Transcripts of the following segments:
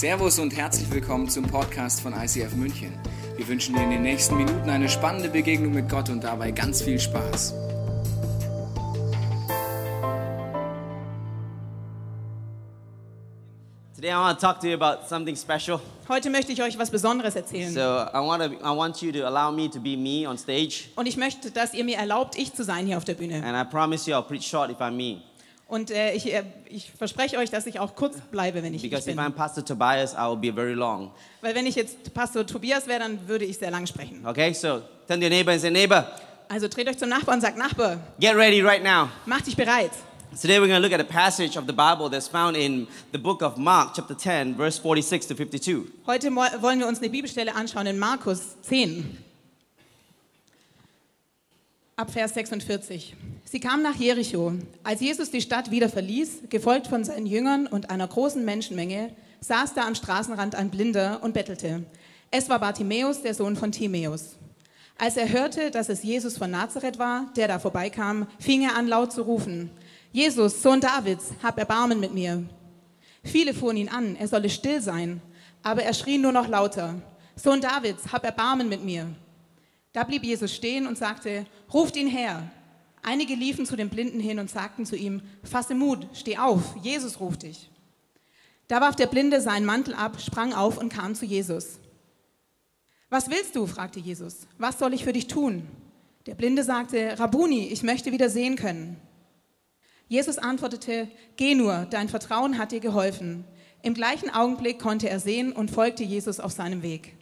Servus und herzlich willkommen zum Podcast von ICF München. Wir wünschen dir in den nächsten Minuten eine spannende Begegnung mit Gott und dabei ganz viel Spaß. Today I want to talk to you about something special. Heute möchte ich euch was Besonderes erzählen. So I want to I want you to allow me to be me on stage, Und ich möchte, dass ihr mir erlaubt, ich zu sein hier auf der Bühne. and I promise you I'll preach short if I'm me. Und äh, ich, äh, ich verspreche euch, dass ich auch kurz bleibe, wenn ich Because if bin. I'm Pastor Tobias, I will be very long. Weil wenn ich jetzt Pastor Tobias wäre, dann würde ich sehr lang sprechen. Okay, so turn to your neighbor and say, neighbor, Also dreht euch zum Nachbarn und sagt, Nachbar, get ready right now. mach dich bereit. Today we're going to look at a passage of the Bible that's found in the book of Mark, chapter 10, verse 46 to 52. Heute mo- wollen wir uns eine Bibelstelle anschauen in Markus 10. Ab Vers 46. Sie kamen nach Jericho. Als Jesus die Stadt wieder verließ, gefolgt von seinen Jüngern und einer großen Menschenmenge, saß da am Straßenrand ein Blinder und bettelte. Es war Bartimäus, der Sohn von Timäus. Als er hörte, dass es Jesus von Nazareth war, der da vorbeikam, fing er an laut zu rufen. Jesus, Sohn Davids, hab Erbarmen mit mir. Viele fuhren ihn an, er solle still sein, aber er schrie nur noch lauter. Sohn Davids, hab Erbarmen mit mir. Da blieb Jesus stehen und sagte, ruft ihn her. Einige liefen zu dem Blinden hin und sagten zu ihm, fasse Mut, steh auf, Jesus ruft dich. Da warf der Blinde seinen Mantel ab, sprang auf und kam zu Jesus. Was willst du? fragte Jesus. Was soll ich für dich tun? Der Blinde sagte, Rabuni, ich möchte wieder sehen können. Jesus antwortete, Geh nur, dein Vertrauen hat dir geholfen. Im gleichen Augenblick konnte er sehen und folgte Jesus auf seinem Weg.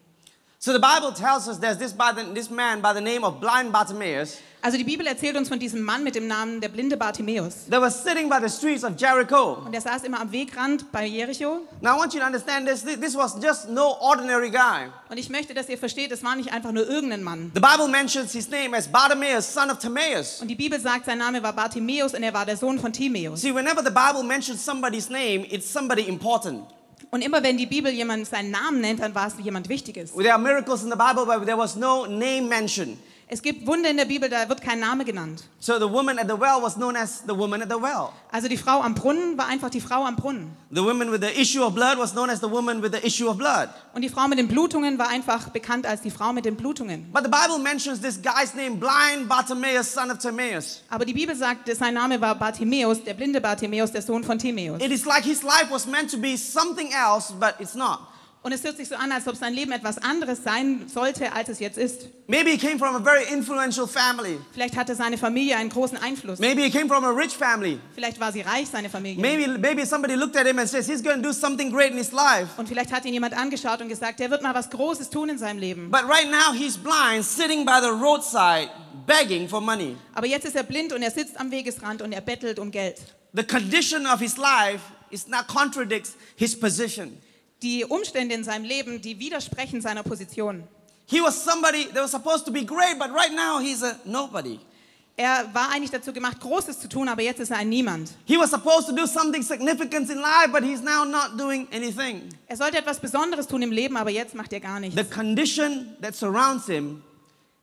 So the Bible tells us there's this, by the, this man by the name of blind Bartimaeus Also die Bibel erzählt uns von diesem Mann mit dem Namen der blinde Bartimäus. that was sitting by the streets of Jericho. Und er saß immer am Wegrand bei Jericho. Now I want you to understand this. This was just no ordinary guy. Und ich möchte, dass ihr versteht, es war nicht einfach nur irgendein Mann. The Bible mentions his name as Bartimaeus, son of Timaeus. Und die Bibel sagt, sein Name war Bartimäus und er war der Sohn von Timäus. See, whenever the Bible mentions somebody's name, it's somebody important. Und immer wenn die Bibel jemand seinen Namen nennt, dann war es jemand Wichtiges. There are miracles in the Bible, but there was no name mentioned. Es gibt Wunder in der Bibel, da wird kein Name genannt. So the woman at the well was known as the woman at the well. Also die Frau am Brunnen war einfach die Frau am Brunnen. The woman with the issue of blood was known as the woman with the issue of blood. Und die Frau mit den Blutungen war einfach bekannt als die Frau mit den Blutungen. But the Bible mentions this guy's name, blind Bartimaeus, son of Timaeus. Aber die Bibel sagt, sein Name war Bartimäus, der blinde Bartimäus, der Sohn von Timäus. It is like his life was meant to be something else, but it's not. Und es hört sich so an, als ob sein Leben etwas anderes sein sollte, als es jetzt ist. Maybe he came from a very influential family. Vielleicht hatte seine Familie einen großen Einfluss. Maybe he came from a rich family. Vielleicht war sie reich, seine Familie. Maybe, maybe somebody looked at him and says he's going to do something great in his life. Und vielleicht hat ihn jemand angeschaut und gesagt, der wird mal was Großes tun in seinem Leben. But right now he's blind, sitting by the roadside, begging for money. Aber jetzt ist er blind und er sitzt am Wegesrand und er bettelt um Geld. The condition of his life is now contradicts his position. Die Umstände in seinem Leben, die widersprechen seiner Position. He was somebody that was supposed to be great, but right now he's a nobody. Er war eigentlich dazu gemacht, Großes zu tun, aber jetzt ist er ein Niemand. He was supposed to do something significant in life, but he's now not doing anything. Er sollte etwas Besonderes tun im Leben, aber jetzt macht er gar nichts. The condition that surrounds him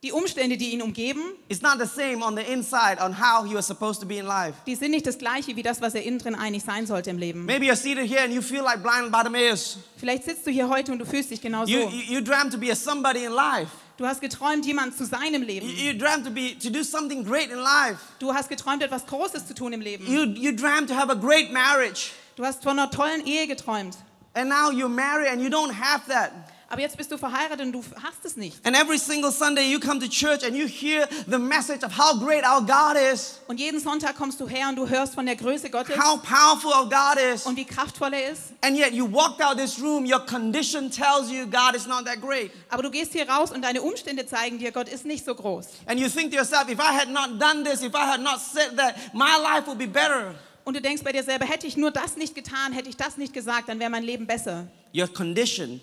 Die Umstände, die ihn umgeben, is not the same on the inside on how he was supposed to be in life. die sind nicht das gleiche wie das, was er innen drin eigentlich sein sollte im Leben. Maybe you're seated here and you feel like blind Bartimaeus. Vielleicht sitzt du hier heute und du fühlst dich genau You, so. you, you dreamt to be a somebody in life. Du hast geträumt, jemand zu sein im You, Leben. you dreamt to be to do something great in life. Du hast geträumt, etwas Großes zu tun im Leben. You, you dreamt to have a great marriage. Du hast von einer tollen Ehe geträumt. And now you're married and you don't have that. Aber jetzt bist du verheiratet und du hast es nicht. And every single Sunday you come to church and you hear the message of how great our God is, Und jeden Sonntag kommst du her und du hörst von der Größe Gottes how powerful our God is. und wie kraftvoll er ist. And yet you walked out this room, your condition tells you God is not that great. Aber du gehst hier raus und deine Umstände zeigen dir, Gott ist nicht so groß. And you think to yourself, if I had not done this, if I had not said that, my life would be better. Und du denkst bei dir selber, hätte ich nur das nicht getan, hätte ich das nicht gesagt, dann wäre mein Leben besser. Your condition,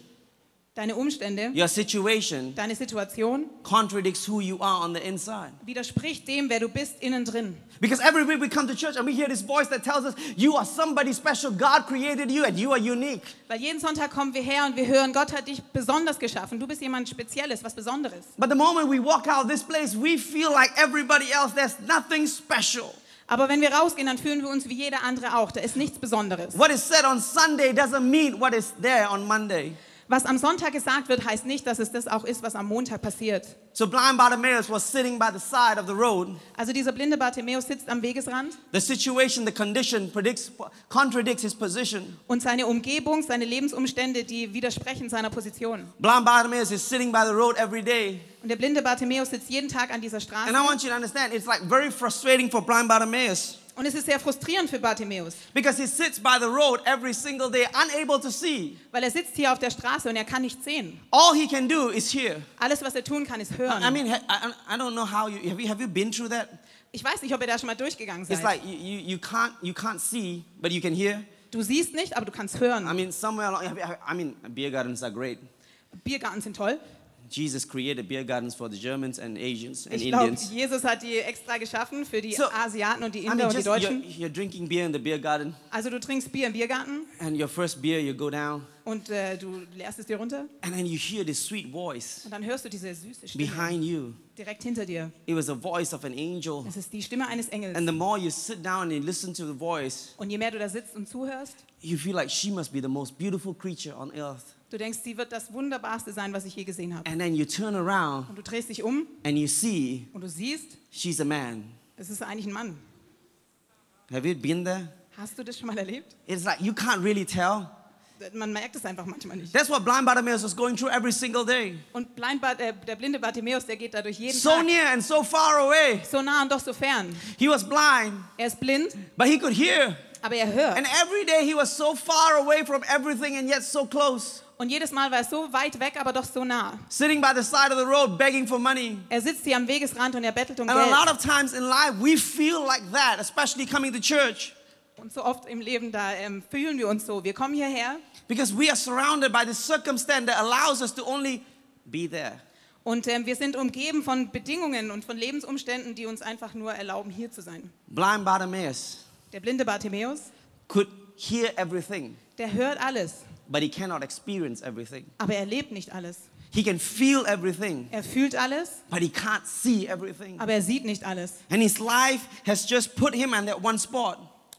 Deine Umstände, your situation deine Situation contradicts who you are on the inside. widerspricht dem, wer du bist innen drin. Because every week we come to church and we hear this voice that tells us, you are somebody special. God created you and you are unique. Weil jeden Sonntag kommen wir her und wir hören, Gott hat dich besonders geschaffen. Du bist jemand Spezielles, was Besonderes. But the moment we walk out of this place, we feel like everybody else. There's nothing special. Aber wenn wir rausgehen, dann fühlen wir uns wie jeder andere auch. Da ist nichts Besonderes. What is said on Sunday doesn't mean what is there on Monday. Was am Sonntag gesagt wird, heißt nicht, dass es das auch ist, was am Montag passiert. So blind Bartimaeus was sitting by the side of the road. Also dieser blinde Bartimäus sitzt am Wegesrand The situation, the condition predicts, contradicts his position. und seine Umgebung, seine Lebensumstände, die widersprechen seiner Position. Blind Bartimaeus is sitting by the road every day. Und der blinde Bartimäus sitzt jeden Tag an dieser And Straße. I want you to understand, it's like very frustrating for blind Bartimaeus Und es ist sehr frustrierend für Bartimäus, because he sits by the road every single day, unable to see. weil er sitzt hier auf der Straße und er kann nicht sehen. All he can do is hear. Alles, was er tun kann, ist hören. I mean, I, I don't know how you have, you have you been through that? ich weiß nicht, ob ihr da schon mal durchgegangen It's seid. like you, you, you can't you can't see, but you can hear. Du siehst nicht, aber du kannst hören. I mean, somewhere along, I mean, beer gardens are great. Biergarten sind toll. Jesus created beer gardens for the Germans and Asians and Ich glaube, Indians. Jesus hat die extra geschaffen für die So, Asiaten und die I mean, und die just you're, you're drinking beer in the beer garden, Also du trinkst Bier im Biergarten and your first beer, you go down, und äh, du leerst es dir runter and then you hear this sweet voice und dann hörst du diese süße Stimme behind you. direkt hinter dir. It was a voice of an angel. Das ist die Stimme eines Engels. And the more you sit down and listen to the voice, Und je mehr du da sitzt und zuhörst, you feel like she must be the most beautiful creature on earth. Du denkst, sie wird das Wunderbarste sein, was ich je gesehen habe. And then you turn around Und du drehst dich um and you see und du siehst, she's a man. es ist eigentlich ein Mann. Have you been there? Hast du das schon mal erlebt? It's like you can't really tell. Man merkt es einfach manchmal nicht. That's what blind Bartimaeus was going through every single day. Und Blind Bart, äh, der blinde Bartimäus, der geht dadurch jeden So Tag. near and so far away. So nah und doch so fern. He was blind, Er ist blind, but he could hear. aber er hört. And every day he was so far away from everything and yet so close. Und jedes Mal war er so weit weg, aber doch so nah. Sitting by the side of the road begging for money. Er sitzt hier am Wegesrand und er bettelt um And a lot Geld. of times in life we feel like that, especially coming to church, Und so oft im Leben, da ähm, fühlen wir uns so. Wir kommen hierher because we are surrounded by this circumstance that allows us to only be there. und ähm, wir sind umgeben von Bedingungen und von Lebensumständen, die uns einfach nur erlauben, hier zu sein. Blind Bartimaeus Der blinde Bartimäus, could hear everything, der hört alles, but he cannot experience everything. aber er lebt nicht alles. He can feel everything, Er fühlt alles, but he can't see everything. aber er sieht nicht alles. And his life has just put him in that one spot.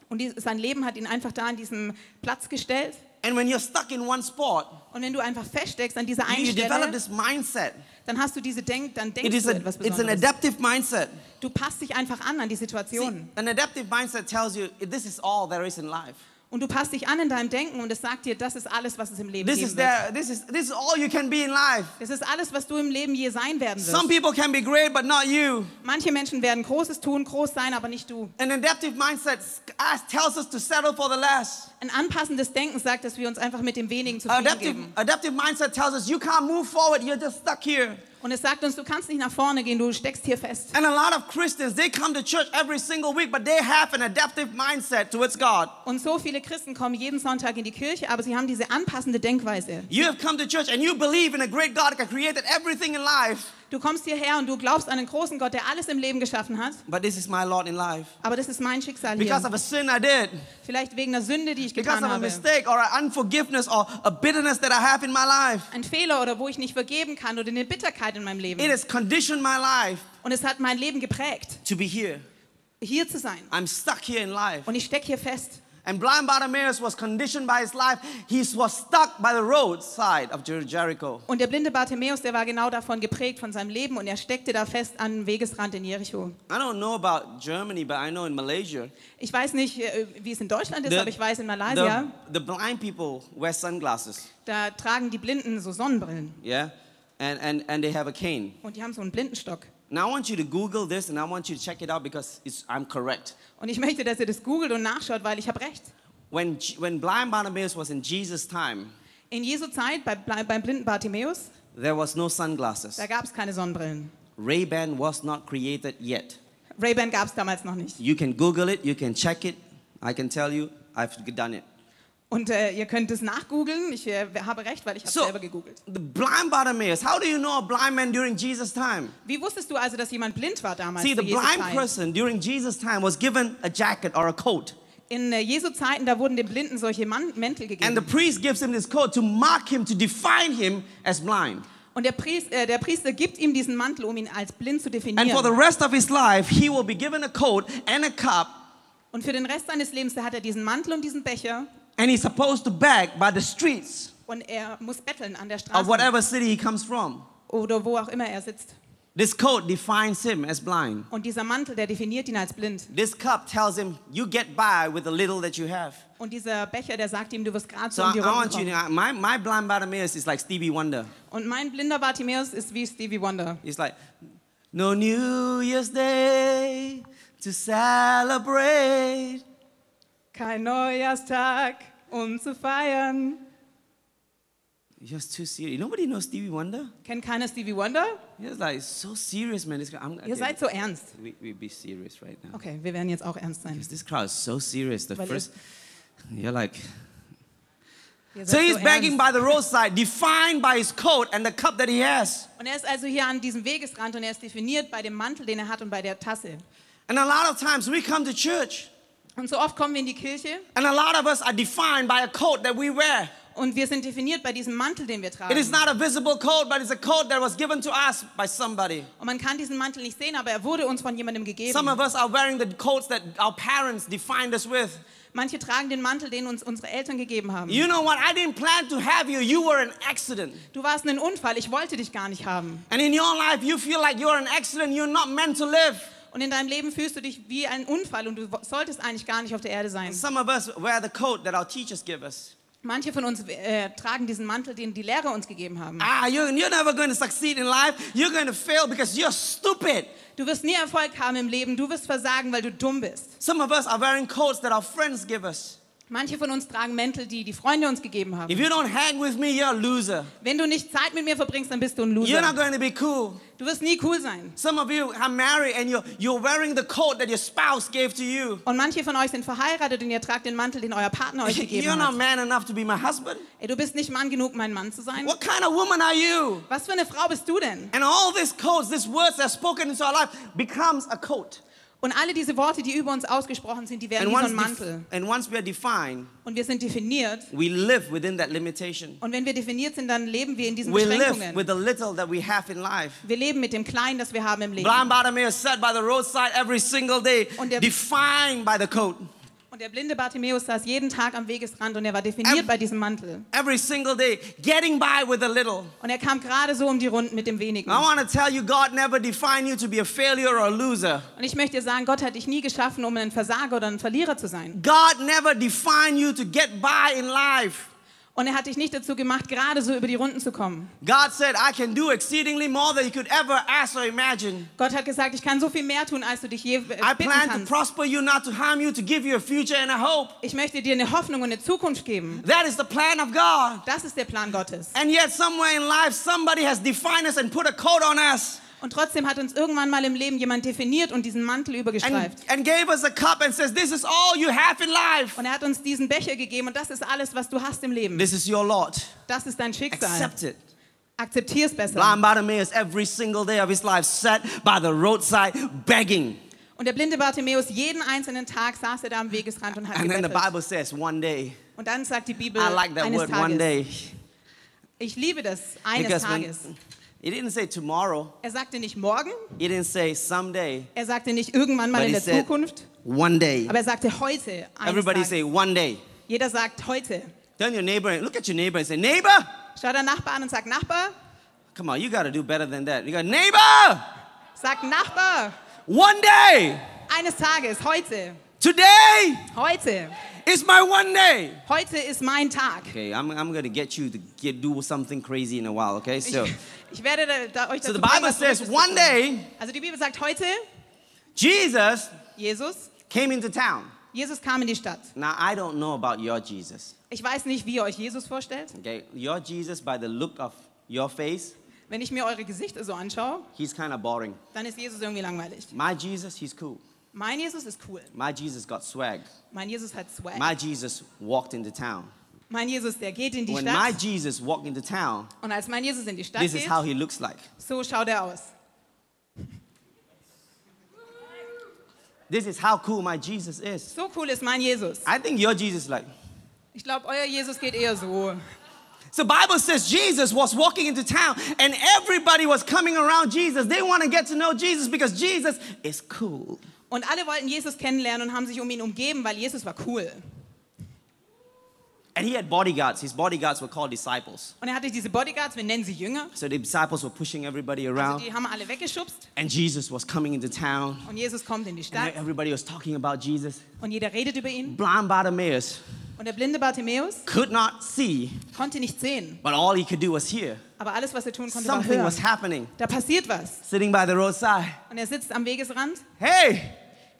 Und die, sein Leben hat ihn einfach da an diesem Platz gestellt. And when you're stuck in one spot, Und wenn du einfach feststeckst an dieser einen you develop Stelle, this mindset. dann hast du diese Denk, dann It denkst is du a, etwas it's an adaptive mindset. Du passt dich einfach an an die See, Situation. an adaptive mindset tells you this is all there is in life. Und du passt dich an in deinem Denken und es sagt dir, das ist alles, was es im Leben This geben is wird. there. This is this is all you can be in life. Das ist alles, was du im Leben je sein werden Some wirst. people can be great, but not you. Manche Menschen werden Großes tun, groß sein, aber nicht du. An adaptive mindset tells us to settle for the less. Ein anpassendes Denken sagt, dass wir uns einfach mit dem Wenigen zufrieden Adaptive, geben. adaptive mindset tells us you can't move forward. You're just stuck here. Und es sagt uns, du kannst nicht nach vorne gehen, du steckst hier fest. And a lot of Christians, they come to church every single week, but they have an adaptive mindset towards God. Und so viele Christen kommen jeden Sonntag in die Kirche, aber sie haben diese anpassende Denkweise. You have come to church and you believe in a great God that created everything in life. Du kommst hierher und du glaubst an einen großen Gott, der alles im Leben geschaffen hat. But this is my lot in life. Aber das ist mein Schicksal Because hier. of a sin I did, Vielleicht wegen einer Sünde, die ich because getan of a habe. mistake or an unforgiveness or a bitterness that I have in my life. Ein Fehler oder wo ich nicht vergeben kann oder eine Bitterkeit in meinem It Leben. has conditioned my life Und es hat mein Leben geprägt, to be here. hier zu sein. I'm stuck here in life. Und ich stecke hier fest. And blind Bartimaeus was conditioned by his life. He was stuck by the roadside of Jer- Jericho. Und der blinde Bartimäus, der war genau davon geprägt, von seinem Leben. Und er steckte da fest an dem Wegesrand in Jericho. I don't know about Germany, but I know in Malaysia, Ich weiß nicht, äh, wie es in Deutschland ist, the, aber ich weiß, in Malaysia, the, the blind people wear sunglasses. da tragen die Blinden so Sonnenbrillen. Yeah? And, and, and they have a cane. Und die haben so einen Blindenstock. Now I want you to Google this and I want you to check it out because it's, I'm correct. Und ich möchte, dass ihr das googelt und nachschaut, weil ich habe recht. When, when blind Bartimaeus was in Jesus' time, In Jesu Zeit, bei, beim blinden Bartimäus, there was no sunglasses. da gab es keine Sonnenbrillen. Ray-Ban was not created yet. Ray-Ban gab es damals noch nicht. You can Google it, you can check it. I can tell you, I've done it. Und äh, ihr könnt es nachgoogeln. Ich äh, habe recht, weil ich habe So, selber gegoogelt. the blind Bartimaeus, how do you know a blind man during Jesus' time? Wie wusstest du also, dass jemand blind war damals See, the blind Zeit? person during Jesus' time was given a jacket or a coat. In äh, Jesu Zeiten, da wurden den Blinden solche Man Mäntel And the gegeben. priest gives him this coat to mark him, to define him as blind. Und der Priester, äh, der Priester gibt ihm diesen Mantel, um ihn als blind zu And for the definieren. rest of his life, he will be given a coat and a cup, Und für den Rest seines Lebens, hat er diesen Mantel und diesen Becher and he's supposed to beg by the streets und er muss betteln an der of whatever city he comes from. oder wo auch immer er sitzt. This coat defines him as blind. Und dieser Mantel, der definiert ihn als blind. This cup tells him, you get by with the little that you have. Und dieser Becher, der sagt ihm, du wirst gerade So so um I, die Runden want you my, my blind Bartimaeus is like Stevie Wonder. Und mein blinder Bartimäus ist wie Stevie Wonder. It's like, no New Year's Day to celebrate. Kein Neujahrstag, um zu feiern. You're just too serious. Nobody knows Stevie Wonder. Kennt keiner Stevie Wonder? He's like so serious, man. I'm, Ihr seid so ernst. we, we be serious right now. Okay, wir werden jetzt auch ernst sein. Because this crowd is so serious. The Weil first, you're like, so he's so begging ernst. by the roadside, defined by his coat and the cup that he has. Und er ist also hier an diesem Wegesrand und er ist definiert bei dem Mantel, den er hat und bei der Tasse. And a lot of times we come to church, Und so oft kommen wir in die Kirche and a lot of us are defined by a coat that we wear. und wir sind definiert bei diesem Mantel, den wir It tragen. is not a visible coat, but it's a coat that was given to us by somebody. Und man kann diesen Mantel nicht sehen, aber er wurde uns von jemandem gegeben. Some of us are wearing the coats that our parents defined us with. Manche tragen den Mantel, den uns unsere Eltern gegeben haben. You know what? I didn't plan to have you. You were an accident. Du warst ein Unfall, ich wollte dich gar nicht haben. And in your life, you feel like you're an accident. You're not meant to live. Und in deinem Leben fühlst du dich wie ein Unfall und du solltest eigentlich gar nicht auf der Erde sein. Some of us wear the coat that our teachers give us. Manche von uns äh, tragen diesen Mantel, den die Lehrer uns gegeben haben. Ah, you're, you're never going to succeed in life. You're going to fail because you're stupid. Du wirst nie Erfolg haben im Leben, du wirst versagen, weil du dumm bist. Some of us are wearing coats that our friends give us. Manche von uns tragen Mäntel, die die Freunde uns gegeben haben. If you don't hang with me, you're a loser. Wenn du nicht Zeit mit mir verbringst, dann bist du ein You're not Loser. going to be cool. Du wirst nie cool sein. Some of you are married and you're, you're wearing the coat that your spouse gave to you. Und manche von euch sind verheiratet und ihr tragt den Mantel, den euer Partner euch You're gegeben not hat. man enough to be my husband. Ey, du bist nicht Mann genug, mein Mann zu sein. What kind of woman are you? Was für eine Frau bist du denn? And all these codes, these words that are spoken into our life becomes a coat. Und alle diese Worte, die über uns ausgesprochen sind, die werden wie so ein Mantel. and once we are defined, Und wir sind definiert. we live within that limitation. Und wenn wir definiert sind, dann leben wir in diesen We live Beschränkungen. with the little that we have in life. Wir leben mit dem Kleinen, das wir haben im Leben. Blind Bartimaeus sat by the roadside every single day, defined by the coat. Und der blinde Bartimäus saß jeden Tag am Wegesrand und er war definiert Em- bei diesem Mantel. Every single day, getting by with a little. Und er kam gerade so um die Runden mit dem Wenigen. I want to tell you, God never defined you to be a failure or a loser. Und ich möchte dir sagen, Gott hat dich nie geschaffen, um ein Versager oder ein Verlierer zu sein. God never defined you to get by in life. Und er hat dich nicht dazu gemacht, gerade so über die Runden zu kommen. God said, I can do exceedingly more than you could ever ask or imagine. Gott hat gesagt, ich kann so viel mehr tun, als du dich je äh, I bitten plan to kannst. prosper you, not to harm you, to give you a future and a hope. Ich möchte dir eine Hoffnung und eine Zukunft geben. That is the plan of God. Das ist der Plan Gottes. And yet, somewhere in life, somebody has defined us and put a coat on us Und trotzdem hat uns irgendwann mal im Leben jemand definiert und diesen Mantel übergestreift. and gave us a cup and says, This is all you have in life. Und er hat uns diesen Becher gegeben und das ist alles, was du hast im Leben. This is your lot. Das ist dein Schicksal. Accept it. Akzeptier es besser. Blind Bartimaeus, every single day of his life, sat by the roadside begging. Und der blinde Bartimäus, jeden einzelnen Tag saß er da am Wegesrand und hat And then the gebettelt. Bible says, One day. Und dann sagt die Bibel, I like that eines word, one Tages. day. Ich liebe das, eines Because when, Tages. He didn't say tomorrow, Er sagte nicht morgen, he didn't say someday, er sagte nicht irgendwann mal but in der said Zukunft, one day. aber er sagte heute, Everybody Tages. say one day. Jeder sagt heute. Turn your neighbor and look at your neighbor and say, Neighbor, Schau deinen Nachbar an und sag, Nachbar, come on, you got to do better than that. You got, Neighbor, sag Nachbar, one day, eines Tages, heute, today heute, is my one day. heute ist mein Tag. Okay, I'm, I'm going to get you to get, do something crazy in a while, okay? So, Ich, werde da, euch so the Bible says one day, Also die Bibel sagt heute, Jesus Jesus, came into town. Jesus kam in die Stadt. Now, I don't know about your Jesus, Ich weiß nicht, wie ihr euch Jesus vorstellt. okay? Your Jesus, by the look of your face, Wenn ich mir eure Gesichter so anschaue, he's kind of boring. dann ist Jesus irgendwie langweilig. My Jesus, he's cool. Mein Jesus ist cool. My Jesus got swag. Mein Jesus hat Swag. My Jesus walked into town. Mein Jesus, der geht in die When my Stadt. Jesus walked into town, Und als mein Jesus in die Stadt this is geht, how he looks like. so schaut er aus. This is how cool my Jesus is. So cool ist mein Jesus. I think your Jesus is like, Ich glaube, euer Jesus geht eher so. So Bible says Jesus was walking into town and everybody was coming around Jesus. They want to get to know Jesus because Jesus is cool. Und alle wollten Jesus kennenlernen und haben sich um ihn umgeben, weil Jesus war cool. And he had bodyguards. His bodyguards were called disciples. Und er hatte diese Bodyguards, wir nennen sie Jünger. So the disciples were pushing everybody around. Also die haben alle weggeschubst And Jesus was coming into town. und Jesus kommt in die And Stadt everybody was talking about Jesus. und jeder redet über ihn. Blind Bartimaeus Und der blinde Bartimäus could not see, konnte nicht sehen, but all he could do was hear. aber alles, was er tun konnte, war Something was happening. Da passiert was. Sitting by the roadside. Und er sitzt am Wegesrand. Hey,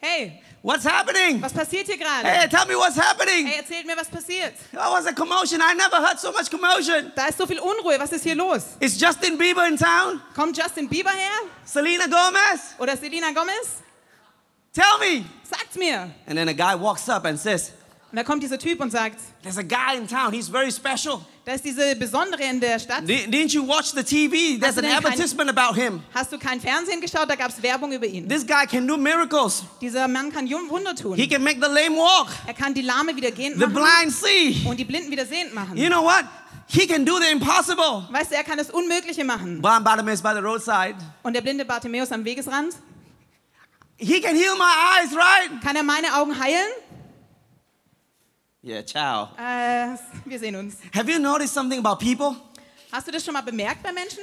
Hey, what's happening? was passiert hier gerade? Hey, tell me what's happening. Hey, erzählt mir, was passiert. There was a commotion. I never heard so much commotion. Da ist so viel Unruhe. Was ist hier los? Is Justin Bieber in town? Kommt Justin Bieber her? Selena Gomez? Oder Selena Gomez? Tell me. Sagt's mir. And then a guy walks up and says, Und da kommt dieser Typ und sagt, There's a guy in town. He's very special. da ist diese Besondere in der Stadt. Di- Didn't you watch the TV? There's Hast du an denn kein- advertisement about him. Hast du kein Fernsehen geschaut? Da gab's Werbung über ihn. This guy can do miracles. Dieser Mann kann Wunder tun. He can make the lame walk, Er kann die Lahme wieder gehend the machen blind see. und die Blinden wieder sehend machen. You know what? He can do the impossible. Weißt du, er kann das Unmögliche machen. Blind Bartimaeus by the roadside. Und der blinde Bartimäus am Wegesrand, He can heal my eyes, right? kann er meine Augen heilen? Yeah, ciao. Äh, wir sehen uns. Have you noticed something about people? Hast du das schon mal bemerkt bei Menschen?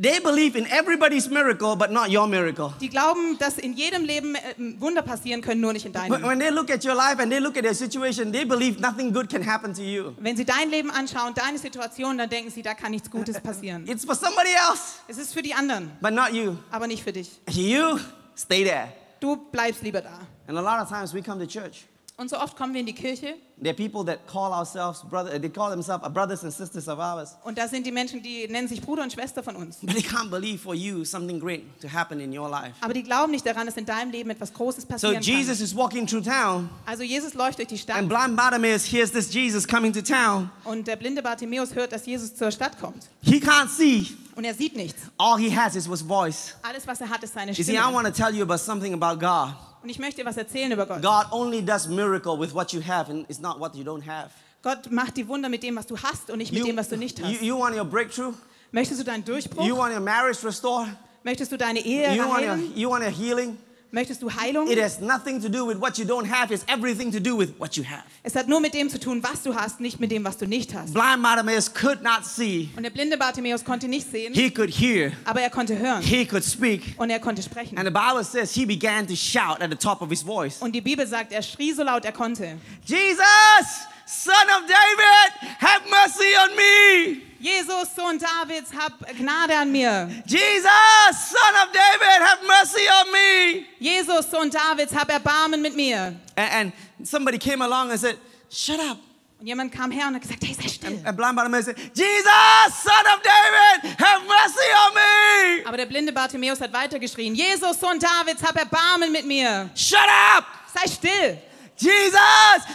They believe in everybody's miracle, but not your miracle. Die glauben, dass in jedem Leben äh, Wunder passieren können, nur nicht in deinem. when they look at your life and they look at their situation, they believe nothing good can happen to you. Wenn sie dein Leben anschauen, deine Situation, dann denken sie, da kann nichts Gutes passieren. It's for somebody else, Es ist für die anderen, but not you. aber nicht für dich. You stay there. Du bleibst lieber da. And a lot of times we come to church. Und so oft kommen wir in die Kirche There are people that call ourselves brother. They call themselves brothers and sisters of ours, und da sind die Menschen, die nennen sich Bruder und Schwester von uns. but they can't believe for you something great to happen in your life. Aber die glauben nicht daran, dass in deinem Leben etwas Großes So passieren Jesus kann. is walking through town, Also Jesus läuft durch die Stadt and blind Bartimaeus hears this Jesus coming to town. und der blinde Bartimäus hört, dass Jesus zur Stadt kommt. He can't see. Und er sieht nichts. All he has is was voice. Alles, was er hat, ist seine You see, I Stimme. want to tell you about something about God. Und ich möchte dir was erzählen über Gott. God only does miracle with what you have, and it's not what you don't have. Gott macht die Wunder mit dem, was du hast und nicht mit dem, was du nicht you, hast. you want your breakthrough? Möchtest du deinen Durchbruch? You want your marriage restored? Möchtest du deine Ehe You want, your, heilen? you want your healing? Möchtest du Heilung? It has nothing to do with what you don't have, it's everything to do with what you have. Es hat nur mit dem zu tun, was du hast, nicht mit dem, was du nicht hast. Blind Bartimaeus could not see, Und der blinde Bartimäus konnte nicht sehen, he could hear, aber er konnte hören he could speak. und er konnte sprechen. And the Bible says he began to shout at the top of his voice Und die Bibel sagt, er schrie so laut er konnte. Jesus, son of David, have mercy on me. Jesus, Sohn Davids, hab Gnade an mir. Jesus, son of David, have mercy on me. Jesus, Sohn Davids, hab Erbarmen mit mir. And, and somebody came along and said, Shut up. Und jemand kam her und hat gesagt, hey, sei still. And blind Bartimaeus said, Jesus, son of David, have mercy on me. Aber der blinde Bartimäus hat weitergeschrien, Jesus, Sohn Davids, hab Erbarmen mit mir. Shut up. Sei still. Jesus,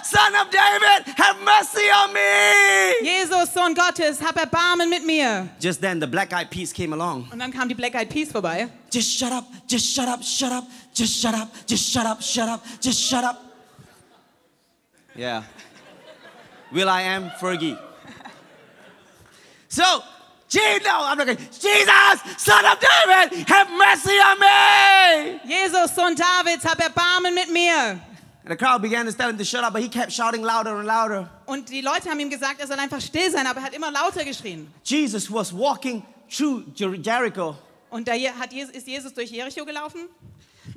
son of David, have mercy on me. Jesus, Sohn Gottes, hab Erbarmen mit mir. Just then, the black eyed peas came along. Und dann kam die Black Eyed Peas vorbei. Just shut up, just shut up, shut up, just shut up, just shut up, shut up, just shut up. Yeah. Will I am Fergie. So, Je- no, I'm not going. Jesus, son of David, have mercy on me. Jesus, Sohn Davids, hab Erbarmen mit mir. And the crowd began to tell him to shut up, but he kept shouting louder and louder. Und die Leute haben ihm gesagt, er soll einfach still sein, aber er hat immer lauter geschrien. Jesus was walking through Jer- Jericho. Und da hat Jesus, ist Jesus durch Jericho gelaufen.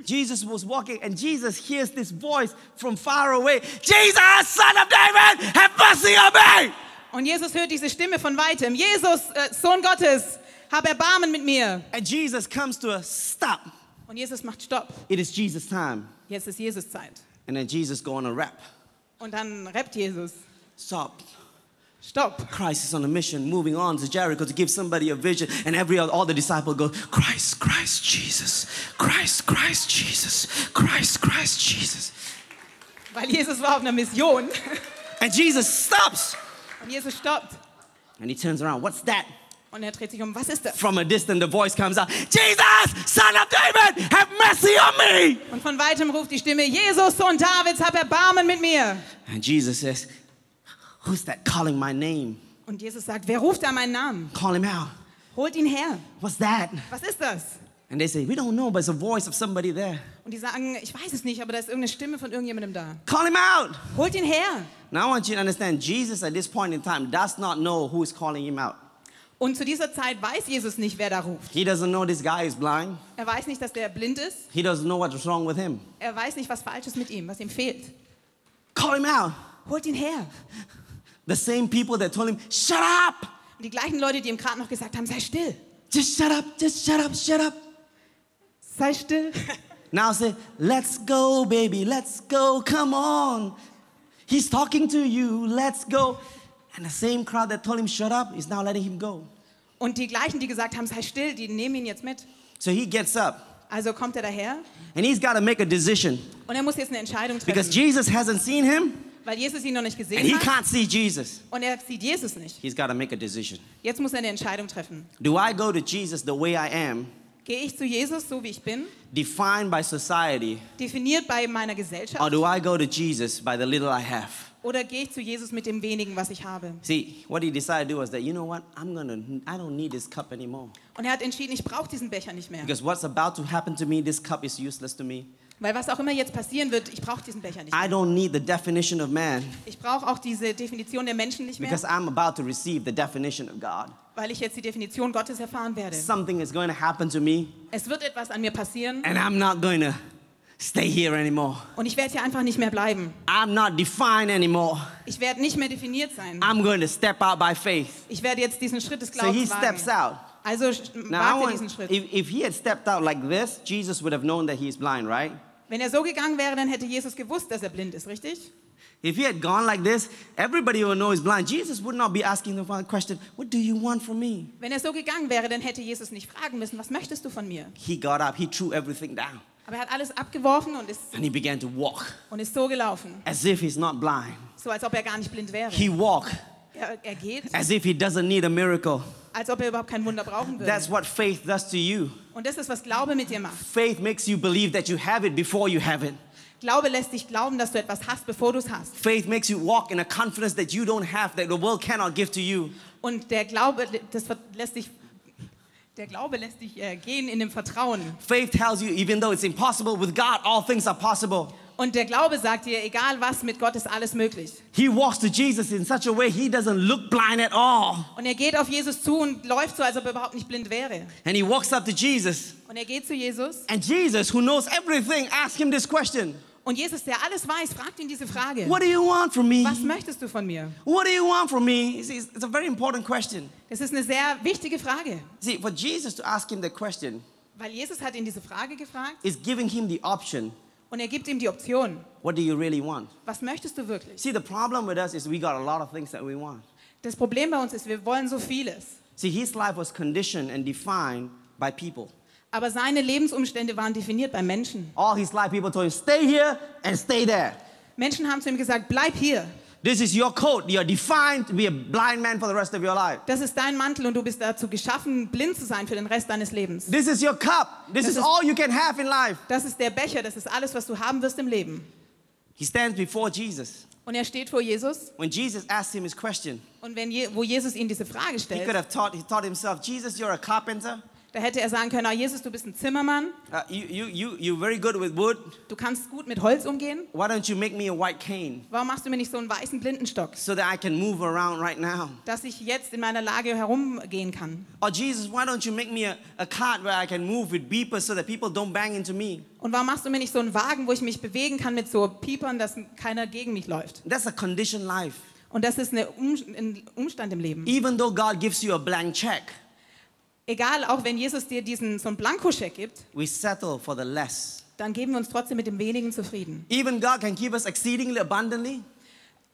Jesus was walking, and Jesus hears this voice from far away Jesus, son of David, have mercy on me. Und Jesus hört diese Stimme von weitem. Jesus, äh, Sohn Gottes, hab Erbarmen mit mir. And Jesus comes to a stop. Und Jesus macht Stopp. It is Jesus' time. Jetzt ist Jesus Zeit. And then Jesus go on a rap. Und dann rappt Jesus. Stop. Stopp. Christ is on a mission, moving on to Jericho to give somebody a vision. And every all the disciples go, Christ, Christ, Jesus, Christ, Christ, Jesus, Christ, Christ, Jesus. Weil Jesus war auf einer Mission. And Jesus stops. Und Jesus stoppt. And he turns around. What's that? Und er dreht sich um. Was ist das? From a distance, the voice comes out, Jesus, son of David, have mercy on me. Und von weitem ruft die Stimme, Jesus, Sohn Davids, hab Erbarmen mit mir. And Jesus says, Who's that calling my name? Und Jesus sagt, wer ruft da meinen Namen? Call him out. Holt ihn her. What's that? Was ist das? And they say, We don't know, but it's a voice of somebody there. Und die sagen, ich weiß es nicht, aber da ist irgendeine Stimme von irgendjemandem da. Call him out. Holt ihn her. Now I want you to understand Jesus at this point in time does not know who is calling him out. Und zu dieser Zeit weiß Jesus nicht, wer da ruft. He doesn't know this guy is blind. Er weiß nicht, dass der blind ist. He doesn't know what's wrong with him. Er weiß nicht, was falsch ist mit ihm, was ihm fehlt. Call him out. Holt ihn her. The same people that told him, Shut up! Und die gleichen Leute, die ihm gerade noch gesagt haben, sei still. Just shut up, just shut up, shut up. Sei still. Now say, Let's go, baby, let's go, come on. He's talking to you, let's go. And the same crowd that told him, Shut up, is now letting him go. Und die gleichen, die gesagt haben, sei still, die nehmen ihn jetzt mit. So he gets up Also kommt er daher and he's got to make a decision und er muss jetzt eine Entscheidung because treffen, Jesus hasn't seen him weil Jesus ihn noch nicht and gesehen he hat can't see Jesus. und er sieht Jesus nicht. He's got to make a decision. Jetzt muss er eine Entscheidung treffen. Do I go to Jesus the way I am, Gehe ich zu Jesus, so wie ich bin, defined by society, definiert bei meiner or Gesellschaft, do I go to Jesus by the little I have? Oder gehe ich zu Jesus mit dem wenigen, was ich habe? See, what he decided to do was that, you know what? I'm going to, I don't need this cup anymore. Und er hat entschieden, ich brauche diesen Becher nicht mehr. Because what's about to happen to me, this cup is useless to me. Weil was auch immer jetzt passieren wird, ich brauche diesen Becher nicht I mehr. don't need the definition of man Ich brauche auch diese Definition der Menschen nicht mehr, because I'm about to receive the definition of God. weil ich jetzt die Definition Gottes erfahren werde. Something is going to happen to me, Es wird etwas an mir passieren and I'm not going to stay here anymore. und ich werde hier einfach nicht mehr bleiben. I'm not defined anymore. Ich werde nicht mehr definiert sein. I'm going to step out by faith. Ich werde jetzt diesen Schritt des So he Glaubens steps wagen. out. Also Now, wagt diesen Schritt. if, if he had stepped out like this, Jesus would have known that he's blind, right? Wenn er so gegangen wäre, dann hätte Jesus gewusst, dass er blind ist, richtig? If he had gone like this, everybody would know he's blind. Jesus would not be asking the question, What do you want from me? Wenn er so gegangen wäre, dann hätte Jesus nicht fragen müssen, was möchtest du von mir? He got up, he threw everything down, Aber er hat alles abgeworfen und ist, and he began to walk und ist so gelaufen, as if he's not blind. so als ob er gar nicht blind wäre. He walked Er, er geht, as if he doesn't need a miracle. als ob er überhaupt kein Wunder brauchen würde. That's what faith does to you. Und das ist, was Glaube mit dir macht. Faith makes you believe that you have it before you have it. Glaube lässt dich glauben, dass du etwas hast, bevor du es hast. Faith makes you walk in a confidence that you don't have, that the world cannot give to you. Und der Glaube, das lässt dich, der Glaube lässt dich äh, gehen in dem Vertrauen. Faith tells you, even though it's impossible, with God, all things are possible. Und der Glaube sagt dir, egal was, mit Gott ist alles möglich. He walks to Jesus in such a way he doesn't look blind at all. Und er geht auf Jesus zu und läuft so, als ob er überhaupt nicht blind wäre. And he walks up to Jesus. Und er geht zu Jesus. And Jesus, who knows everything, asks him this question Und Jesus, der alles weiß, fragt ihn diese Frage. What do you want from me? Was möchtest du von mir? What do you want from me? It's a very important question. Das ist eine sehr wichtige Frage. See, for Jesus to ask him the question Weil Jesus hat ihn diese Frage gefragt is giving him the option und er gibt ihm die Option. what do you really want? Was möchtest du wirklich? See, the problem with us is we got a lot of things that we want. Das Problem bei uns ist, wir wollen so vieles. See, his life was conditioned and defined by people. Aber seine Lebensumstände waren definiert bei Menschen. All his life, people told him, stay here and stay there. Menschen haben zu ihm gesagt, bleib hier. This is your code. You're defined to be a blind man for the rest of your life. Das ist dein Mantel und du bist dazu geschaffen, blind zu sein für den Rest deines Lebens. This is your cup. This Das is ist- all you can have in life. Das ist der Becher, das ist alles, was du haben wirst im Leben. He stands before Jesus. Und er steht vor Jesus When Jesus asked him his question, und wenn Je wo Jesus ihm diese Frage he stellt, could have taught, he taught himself, Jesus, you're a carpenter. Da hätte er sagen können, ah, Jesus, du bist ein Zimmermann, Uh, you, you, you, very good with wood. du kannst gut mit Holz umgehen. Why don't you make me a white cane Warum machst du mir nicht so einen weißen Blindenstock, so that I can move around right now? dass ich jetzt in meiner Lage herumgehen kann? Or Jesus, why don't you make me a, a cart where I can move with beepers so that people don't bang into me? Und warum machst du mir nicht so einen Wagen, wo ich mich bewegen kann mit so Piepern, dass keiner gegen mich läuft? That's a conditioned life. Und das ist eine um ein Umstand im Leben. Even though God gives you a blank check, Egal, auch wenn Jesus dir diesen so einen Blankoscheck gibt, we settle for the less. dann geben wir uns trotzdem mit dem wenigen zufrieden. Even God can give us exceedingly abundantly,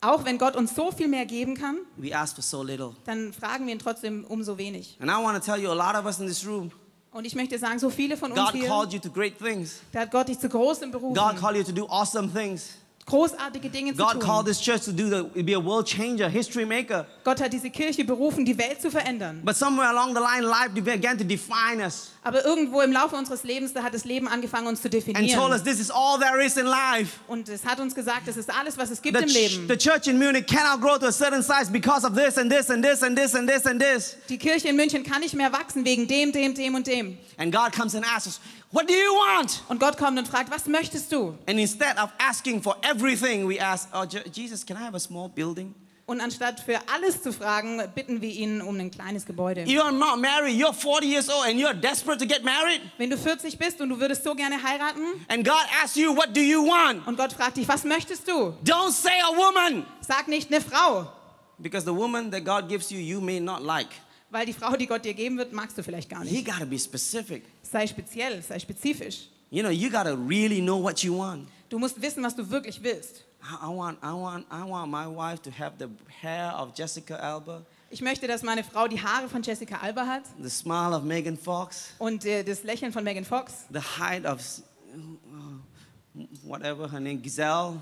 Auch wenn Gott uns so viel mehr geben kann, we ask for so little. dann fragen wir ihn trotzdem umso wenig. And I want to tell you, a lot of us in this room, Und ich möchte sagen, so viele von uns God hier, called you to great things. da hat Gott dich zu großem berufen, God called you to do awesome things. Großartige Dinge zu God called tun. this church to do the, be a world changer, history maker. Gott hat diese Kirche berufen, die Welt zu verändern. But somewhere along the line, life began to define us. Aber irgendwo im Laufe unseres Lebens, da hat das Leben angefangen, uns zu us definieren. this is all there is in life. Und es hat uns gesagt, das ist alles, was es gibt The, im Leben. the church in Munich cannot grow to a certain size because of this and this and this and this and this and this. Die Kirche in München kann nicht mehr wachsen wegen dem, dem, dem und dem. And God comes and asks us, What do you want? Und Gott kommt und fragt, was möchtest du? And instead of asking for everything, we ask, Oh, Je- Jesus, can I have a small building? Und anstatt für alles zu fragen, bitten wir ihn um ein kleines Gebäude. You're not married, you're 40 years old, and you're desperate to get married. Wenn du 40 bist und du würdest so gerne heiraten And God asks you, What do you want? und Gott fragt dich, was möchtest du? Don't say a woman. Sag nicht eine Frau, Because the woman that God gives you, you may not like. weil die Frau, die Gott dir geben wird, magst du vielleicht gar You nicht. gotta be specific. Sei speziell, sei spezifisch. You know, you gotta really know what you want. Du musst wissen, was du wirklich willst. I, I want, I want, I want my wife to have the hair of Jessica Alba, Ich möchte, dass meine Frau die Haare von Jessica Alba hat the smile of Megan Fox, und äh, das Lächeln von Megan Fox the height of uh, whatever her name, Giselle,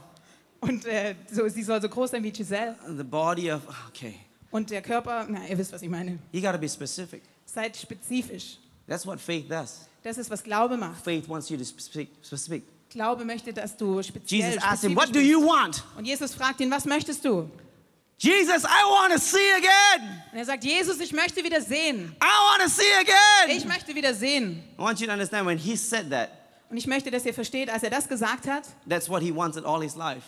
und äh, so, sie soll so groß sein wie Giselle the body of. Okay, und der Körper, na, ihr wisst, was ich meine. you gotta be specific. Seid spezifisch. That's what faith does. Das ist, was Glaube macht. Faith wants you to speak specific. Glaube möchte, dass du speziell Jesus asked him, "What do you want?" Und Jesus fragt ihn, was möchtest du? Jesus, I want to see again. Und er sagt, Jesus, ich möchte wieder sehen. I want to see again. Ich möchte wieder sehen. I want you to understand when he said that, Und ich möchte, dass ihr versteht, als er das gesagt hat, that's what he wanted all his life.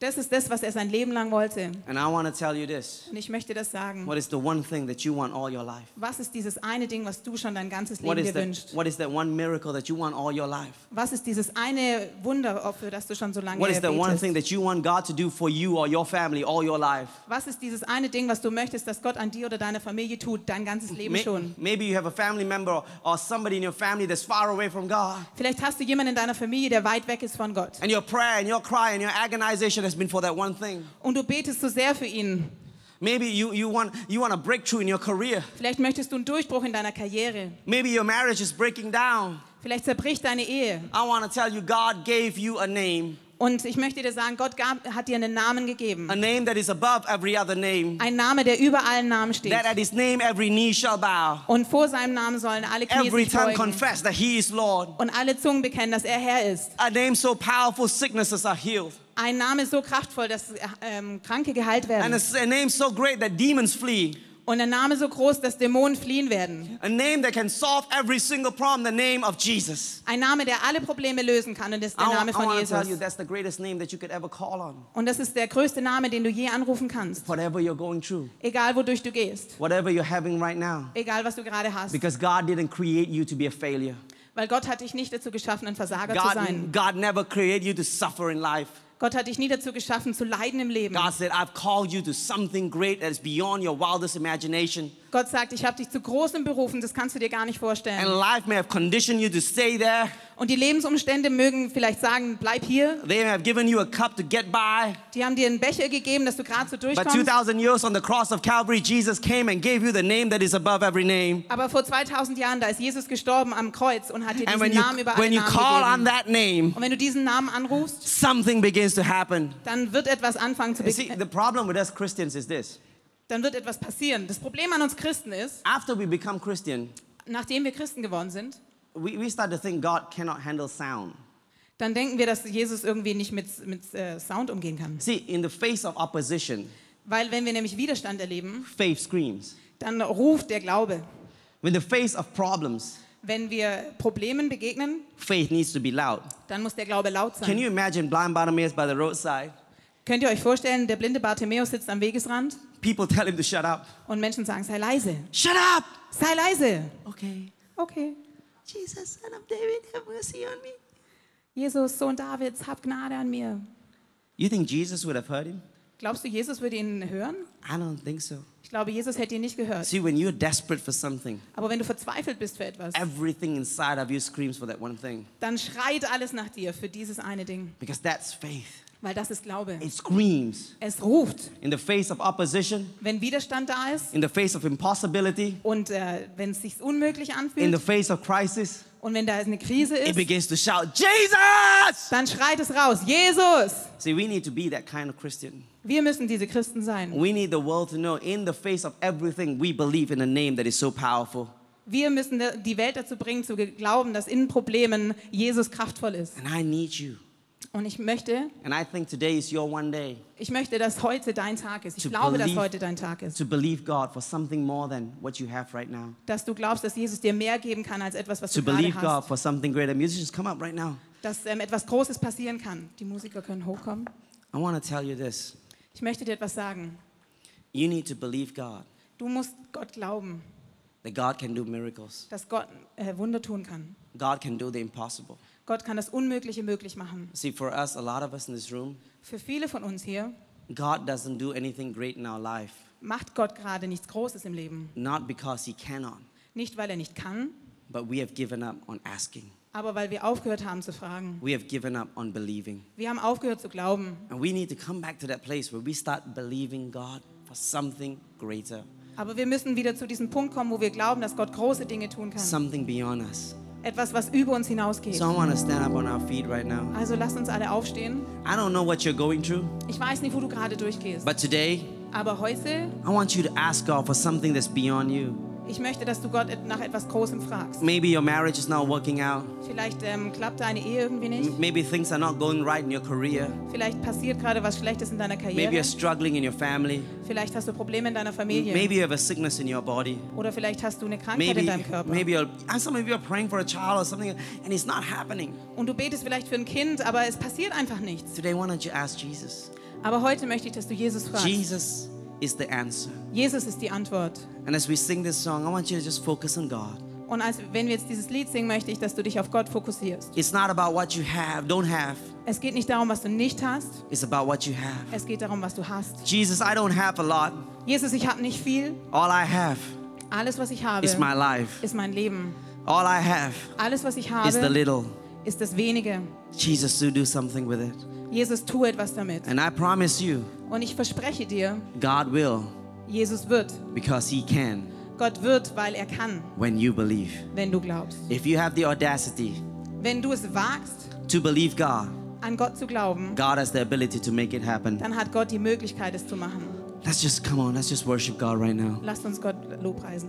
Das ist das, was er sein Leben lang wollte. And I want to tell you this. Und ich möchte das sagen. What is the one thing that you want all your life? Was ist dieses eine Ding, was du schon dein ganzes Leben dir wünschst? what is that one miracle that you want all your life? Was ist dieses eine Wunder, für das du schon so lange What is that one betest? thing that you want God to do for you or your family all your life? Was ist dieses eine Ding, was du möchtest, dass Gott an dir oder deiner Familie tut, dein ganzes Leben schon? Maybe you have a family member or somebody in your family that's far away from God. Vielleicht hast du jemanden in deiner Familie, der weit weg ist von Gott. And your prayer and your cry and your agonization has been for that one thing. Und du betest so sehr für ihn. Maybe you, you, want, you want a breakthrough in your career. Vielleicht möchtest du einen Durchbruch in deiner Karriere. Maybe your marriage is breaking down. Vielleicht zerbricht deine Ehe. I want to tell you, God gave you a name, Und ich möchte dir sagen, Gott gab, hat dir einen Namen gegeben. a name that is above every other name. Ein Name, der über allen Namen steht. That at his name every knee shall bow, Und vor seinem Namen sollen alle Knie every sich beugen. confess that he is Lord. Und alle Zungen bekennen, dass er Herr ist. A name so powerful, sicknesses are healed. Ein Name so kraftvoll, dass ähm, Kranke geheilt And werden. a, a name so great that demons flee. Und ein Name so groß, dass Dämonen fliehen werden. A name that can solve every single problem, the name of Jesus. Ein Name, der alle Probleme lösen kann. Und das ist der I, Name von tell you, Jesus. that's the greatest name that you could ever call on. Und das ist der größte Name, den du je anrufen kannst. Whatever you're going through, Egal, wodurch du gehst. whatever you're having right now. Egal, was du gerade hast. Because God didn't create you to be a failure. Weil Gott hat dich nicht dazu geschaffen, ein Versager zu God, sein. God never created you to suffer in life. Gott hat dich nie dazu geschaffen, zu leiden im Leben. God said, I've called you to something great that is beyond your wildest imagination. Gott sagt, ich habe dich zu großem berufen, das kannst du dir gar nicht And vorstellen. life may have conditioned you to stay there. Und die Lebensumstände mögen vielleicht sagen, bleib hier. They have given you a cup to get by. Die haben dir einen Becher gegeben, dass du gerade so But durchkommst. 2,000 years on the cross of Calvary, Jesus came and gave you the name that is above every name. Aber vor 2000 Jahren, da ist Jesus gestorben am Kreuz und hat dir diesen Namen über alle Namen gegeben. name, Und wenn du diesen Namen anrufst, something begins to happen. dann wird etwas anfangen zu You see, be- the problem with us Christians is this. dann wird etwas passieren. Das Problem an uns Christen ist, After we become Christian, nachdem wir Christen geworden sind, we, we start to think God cannot handle sound. dann denken wir, dass Jesus irgendwie nicht mit, mit äh, Sound umgehen kann. See, in the face of opposition, Weil wenn wir nämlich Widerstand erleben, faith screams. dann ruft der Glaube. When the face of problems, Wenn wir Problemen begegnen, faith needs to be loud. dann muss der Glaube laut Can sein. you imagine blind Bartimaeus by the roadside? Könnt ihr euch vorstellen, der blinde Bartimäus sitzt am Wegesrand People tell him to shut up. und Menschen sagen, sei leise, Shut up! sei leise. Okay. Okay. Jesus, son of David, have mercy on me. Jesus, Sohn Davids, hab Gnade an mir. You think Jesus would have heard him? Glaubst du, Jesus würde ihn hören? I don't think so. Ich glaube, Jesus hätte ihn nicht gehört. See, when you're desperate for something, Aber wenn du verzweifelt bist für etwas, everything inside of you screams for that one thing. dann schreit alles nach dir für dieses eine Ding. Because that's faith. Weil das ist Glaube. It screams. Es ruft. In the face of opposition, Wenn Widerstand da ist in the face of impossibility, und äh, wenn es sich unmöglich in anfühlt the face of crisis, und wenn da eine Krise it ist, begins to shout, Jesus! dann schreit es raus, Jesus! See, we need to be that kind of Christian. Wir müssen diese Christen sein. We need the world to know in the face of everything, we believe in a name that is so powerful. Wir müssen die Welt dazu bringen, zu glauben, dass in Problemen Jesus kraftvoll ist. And I need you. Und ich möchte, And I think today is your one day ich möchte, dass heute dein Tag ist. Ich glaube, dass believe- heute dein Tag ist. right. Dass du glaubst, dass Jesus dir mehr geben kann als etwas, was To du gerade believe God hast. for something greater. Musicians, come up right now. Dass ähm, etwas Großes passieren kann. Die Musiker können hochkommen. I want to tell you this. Ich möchte dir etwas sagen. You need to believe God, Du musst Gott glauben, that God can do miracles. dass Gott äh, Wunder tun kann. God can do the impossible. Gott kann das Unmögliche möglich machen. See, for us, a lot of us in this room, Für viele von uns hier God doesn't do anything great in our life, macht Gott gerade nichts Großes im Leben. not because He cannot, Nicht, weil er nicht kann, but we have given up on asking. aber weil wir aufgehört haben zu fragen. We have given up on believing. Wir haben aufgehört zu glauben. And we need to come back to that place where we start believing God for something greater, Aber wir müssen wieder zu diesem Punkt kommen, wo wir glauben, dass Gott große Dinge tun kann. something beyond us. Etwas, was über uns hinausgeht. So I want to stand up on our feet right now. Also lasst uns alle aufstehen. I don't know what you're going through, Ich weiß nicht, wo du gerade durchgehst. but today Aber heute, I want you to ask God for something that's beyond you. Ich möchte, dass du Gott nach etwas Großem fragst. Maybe your marriage is not working out. Vielleicht ähm, klappt deine Ehe irgendwie nicht. Maybe things are not going right in your career. Vielleicht passiert gerade was Schlechtes in deiner Maybe Karriere. you're struggling in your family. Vielleicht hast du Probleme in deiner Familie. Maybe you have a sickness in your body. Oder vielleicht hast du eine Krankheit Maybe, in deinem Körper. maybe you're, some of you are praying for a child or something, and it's not happening. Und du betest vielleicht für ein Kind, aber es passiert einfach nichts. Today, why don't you ask Jesus? Aber heute möchte ich, dass du Jesus fragst. Jesus is the answer. Jesus ist die Antwort. And as we sing this song, I want you to just focus on God. Und als, wenn wir jetzt dieses Lied singen, möchte ich, dass du dich auf Gott fokussierst. It's not about what you have, don't have. Es geht nicht darum, was du nicht hast. It's about what you have. Es geht darum, was du hast. Jesus, I don't have a lot. Jesus, ich habe nicht viel. All I have Alles, was ich habe, is my life. ist mein Leben. All I have Alles, was ich is the habe, little. Ist das Wenige. Jesus, do do something with it. Jesus, tu etwas damit. And I promise you, Und ich verspreche dir, God will Jesus wird. because He can Gott wird, weil er kann, when you believe. wenn du glaubst. If you have the audacity Wenn du es wagst, to believe God, an Gott zu glauben, God has the ability to make it happen. dann hat Gott die Möglichkeit, es zu machen. Let's just come on, let's just worship God right now. Lasst uns Gott lobpreisen.